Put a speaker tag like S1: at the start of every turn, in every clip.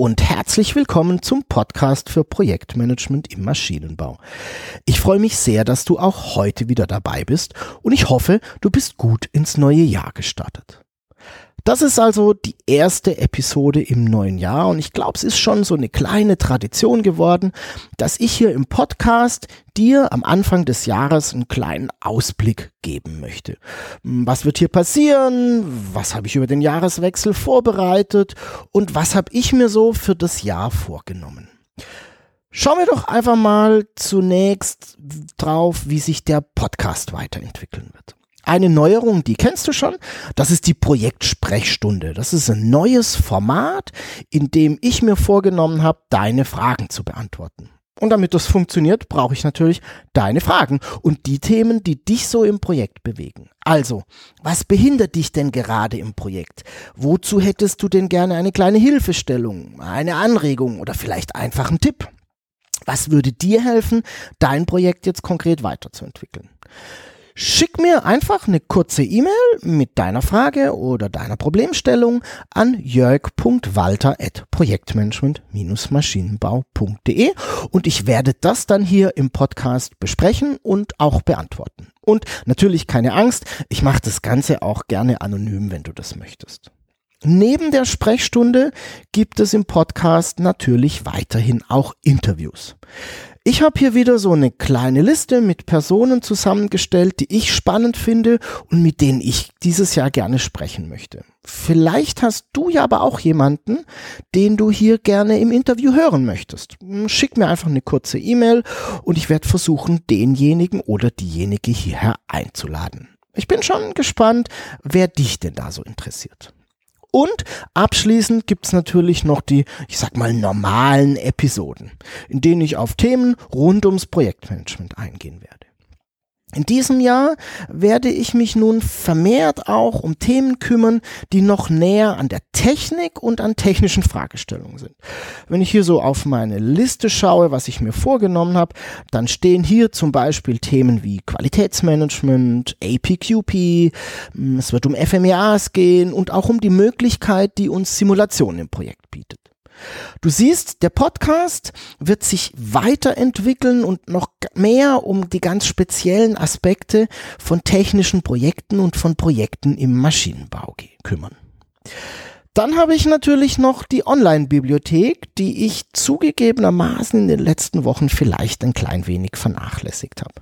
S1: Und herzlich willkommen zum Podcast für Projektmanagement im Maschinenbau. Ich freue mich sehr, dass du auch heute wieder dabei bist und ich hoffe, du bist gut ins neue Jahr gestartet. Das ist also die erste Episode im neuen Jahr und ich glaube, es ist schon so eine kleine Tradition geworden, dass ich hier im Podcast dir am Anfang des Jahres einen kleinen Ausblick geben möchte. Was wird hier passieren? Was habe ich über den Jahreswechsel vorbereitet? Und was habe ich mir so für das Jahr vorgenommen? Schauen wir doch einfach mal zunächst drauf, wie sich der Podcast weiterentwickeln wird eine Neuerung, die kennst du schon. Das ist die Projektsprechstunde. Das ist ein neues Format, in dem ich mir vorgenommen habe, deine Fragen zu beantworten. Und damit das funktioniert, brauche ich natürlich deine Fragen und die Themen, die dich so im Projekt bewegen. Also, was behindert dich denn gerade im Projekt? Wozu hättest du denn gerne eine kleine Hilfestellung, eine Anregung oder vielleicht einfach einen Tipp? Was würde dir helfen, dein Projekt jetzt konkret weiterzuentwickeln? Schick mir einfach eine kurze E-Mail mit deiner Frage oder deiner Problemstellung an jörg.walter.projektmanagement-maschinenbau.de und ich werde das dann hier im Podcast besprechen und auch beantworten. Und natürlich keine Angst, ich mache das Ganze auch gerne anonym, wenn du das möchtest. Neben der Sprechstunde gibt es im Podcast natürlich weiterhin auch Interviews. Ich habe hier wieder so eine kleine Liste mit Personen zusammengestellt, die ich spannend finde und mit denen ich dieses Jahr gerne sprechen möchte. Vielleicht hast du ja aber auch jemanden, den du hier gerne im Interview hören möchtest. Schick mir einfach eine kurze E-Mail und ich werde versuchen, denjenigen oder diejenige hierher einzuladen. Ich bin schon gespannt, wer dich denn da so interessiert. Und abschließend gibt's natürlich noch die, ich sag mal, normalen Episoden, in denen ich auf Themen rund ums Projektmanagement eingehen werde. In diesem Jahr werde ich mich nun vermehrt auch um Themen kümmern, die noch näher an der Technik und an technischen Fragestellungen sind. Wenn ich hier so auf meine Liste schaue, was ich mir vorgenommen habe, dann stehen hier zum Beispiel Themen wie Qualitätsmanagement, APQP, es wird um FMEAs gehen und auch um die Möglichkeit, die uns Simulation im Projekt bietet. Du siehst, der Podcast wird sich weiterentwickeln und noch mehr um die ganz speziellen Aspekte von technischen Projekten und von Projekten im Maschinenbau kümmern. Dann habe ich natürlich noch die Online-Bibliothek, die ich zugegebenermaßen in den letzten Wochen vielleicht ein klein wenig vernachlässigt habe.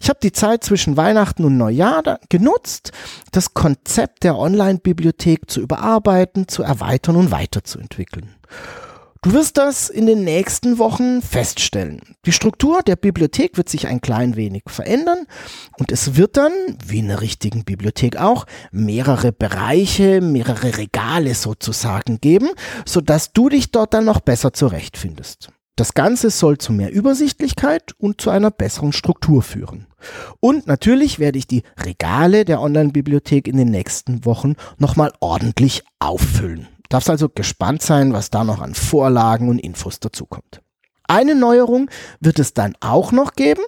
S1: Ich habe die Zeit zwischen Weihnachten und Neujahr genutzt, das Konzept der Online-Bibliothek zu überarbeiten, zu erweitern und weiterzuentwickeln. Du wirst das in den nächsten Wochen feststellen. Die Struktur der Bibliothek wird sich ein klein wenig verändern und es wird dann, wie in einer richtigen Bibliothek auch, mehrere Bereiche, mehrere Regale sozusagen geben, sodass du dich dort dann noch besser zurechtfindest. Das Ganze soll zu mehr Übersichtlichkeit und zu einer besseren Struktur führen. Und natürlich werde ich die Regale der Online-Bibliothek in den nächsten Wochen nochmal ordentlich auffüllen. Darfst also gespannt sein, was da noch an Vorlagen und Infos dazukommt. Eine Neuerung wird es dann auch noch geben.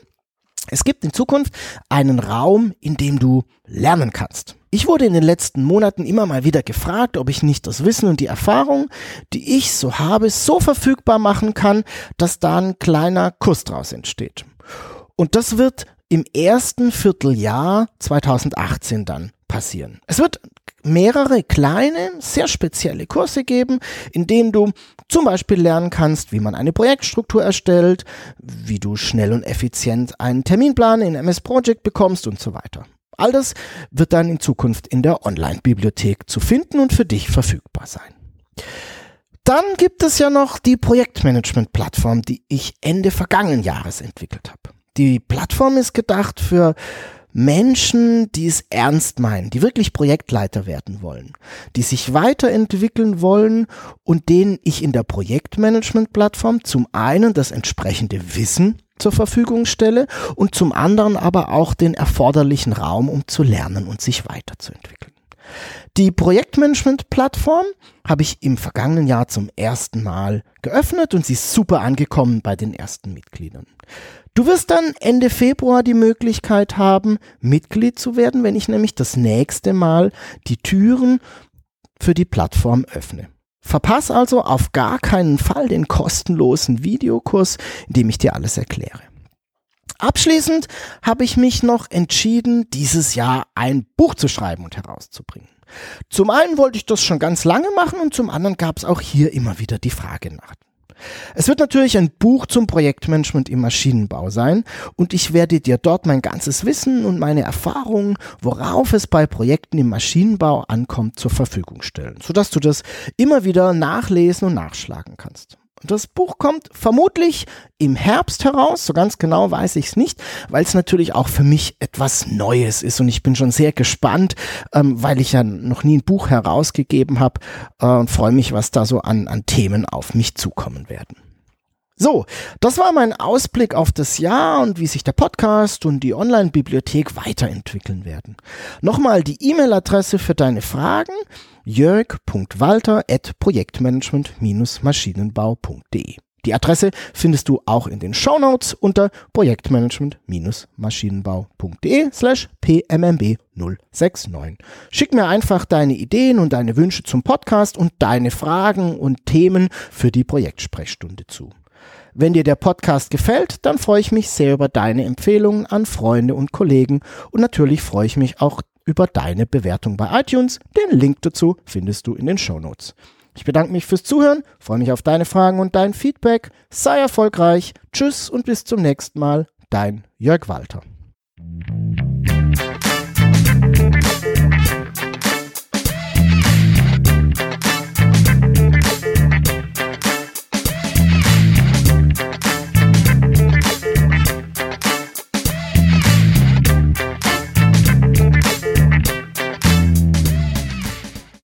S1: Es gibt in Zukunft einen Raum, in dem du lernen kannst. Ich wurde in den letzten Monaten immer mal wieder gefragt, ob ich nicht das Wissen und die Erfahrung, die ich so habe, so verfügbar machen kann, dass da ein kleiner Kurs draus entsteht. Und das wird im ersten Vierteljahr 2018 dann passieren. Es wird mehrere kleine, sehr spezielle Kurse geben, in denen du zum Beispiel lernen kannst, wie man eine Projektstruktur erstellt, wie du schnell und effizient einen Terminplan in MS Project bekommst und so weiter. All das wird dann in Zukunft in der Online-Bibliothek zu finden und für dich verfügbar sein. Dann gibt es ja noch die Projektmanagement-Plattform, die ich Ende vergangenen Jahres entwickelt habe. Die Plattform ist gedacht für Menschen, die es ernst meinen, die wirklich Projektleiter werden wollen, die sich weiterentwickeln wollen und denen ich in der Projektmanagement-Plattform zum einen das entsprechende Wissen zur Verfügung stelle und zum anderen aber auch den erforderlichen Raum, um zu lernen und sich weiterzuentwickeln. Die Projektmanagement-Plattform habe ich im vergangenen Jahr zum ersten Mal geöffnet und sie ist super angekommen bei den ersten Mitgliedern. Du wirst dann Ende Februar die Möglichkeit haben, Mitglied zu werden, wenn ich nämlich das nächste Mal die Türen für die Plattform öffne. Verpass also auf gar keinen Fall den kostenlosen Videokurs, in dem ich dir alles erkläre. Abschließend habe ich mich noch entschieden, dieses Jahr ein Buch zu schreiben und herauszubringen. Zum einen wollte ich das schon ganz lange machen und zum anderen gab es auch hier immer wieder die Frage nach es wird natürlich ein Buch zum Projektmanagement im Maschinenbau sein und ich werde dir dort mein ganzes Wissen und meine Erfahrungen, worauf es bei Projekten im Maschinenbau ankommt, zur Verfügung stellen, sodass du das immer wieder nachlesen und nachschlagen kannst. Das Buch kommt vermutlich im Herbst heraus, so ganz genau weiß ich es nicht, weil es natürlich auch für mich etwas Neues ist und ich bin schon sehr gespannt, ähm, weil ich ja noch nie ein Buch herausgegeben habe äh, und freue mich, was da so an, an Themen auf mich zukommen werden. So, das war mein Ausblick auf das Jahr und wie sich der Podcast und die Online-Bibliothek weiterentwickeln werden. Nochmal die E-Mail-Adresse für deine Fragen jörg.walter.projektmanagement-maschinenbau.de. Die Adresse findest du auch in den Shownotes unter projektmanagement-maschinenbau.de slash pmmb 069. Schick mir einfach deine Ideen und deine Wünsche zum Podcast und deine Fragen und Themen für die Projektsprechstunde zu. Wenn dir der Podcast gefällt, dann freue ich mich sehr über deine Empfehlungen an Freunde und Kollegen und natürlich freue ich mich auch über deine Bewertung bei iTunes. Den Link dazu findest du in den Show Notes. Ich bedanke mich fürs Zuhören, freue mich auf deine Fragen und dein Feedback. Sei erfolgreich. Tschüss und bis zum nächsten Mal. Dein Jörg Walter.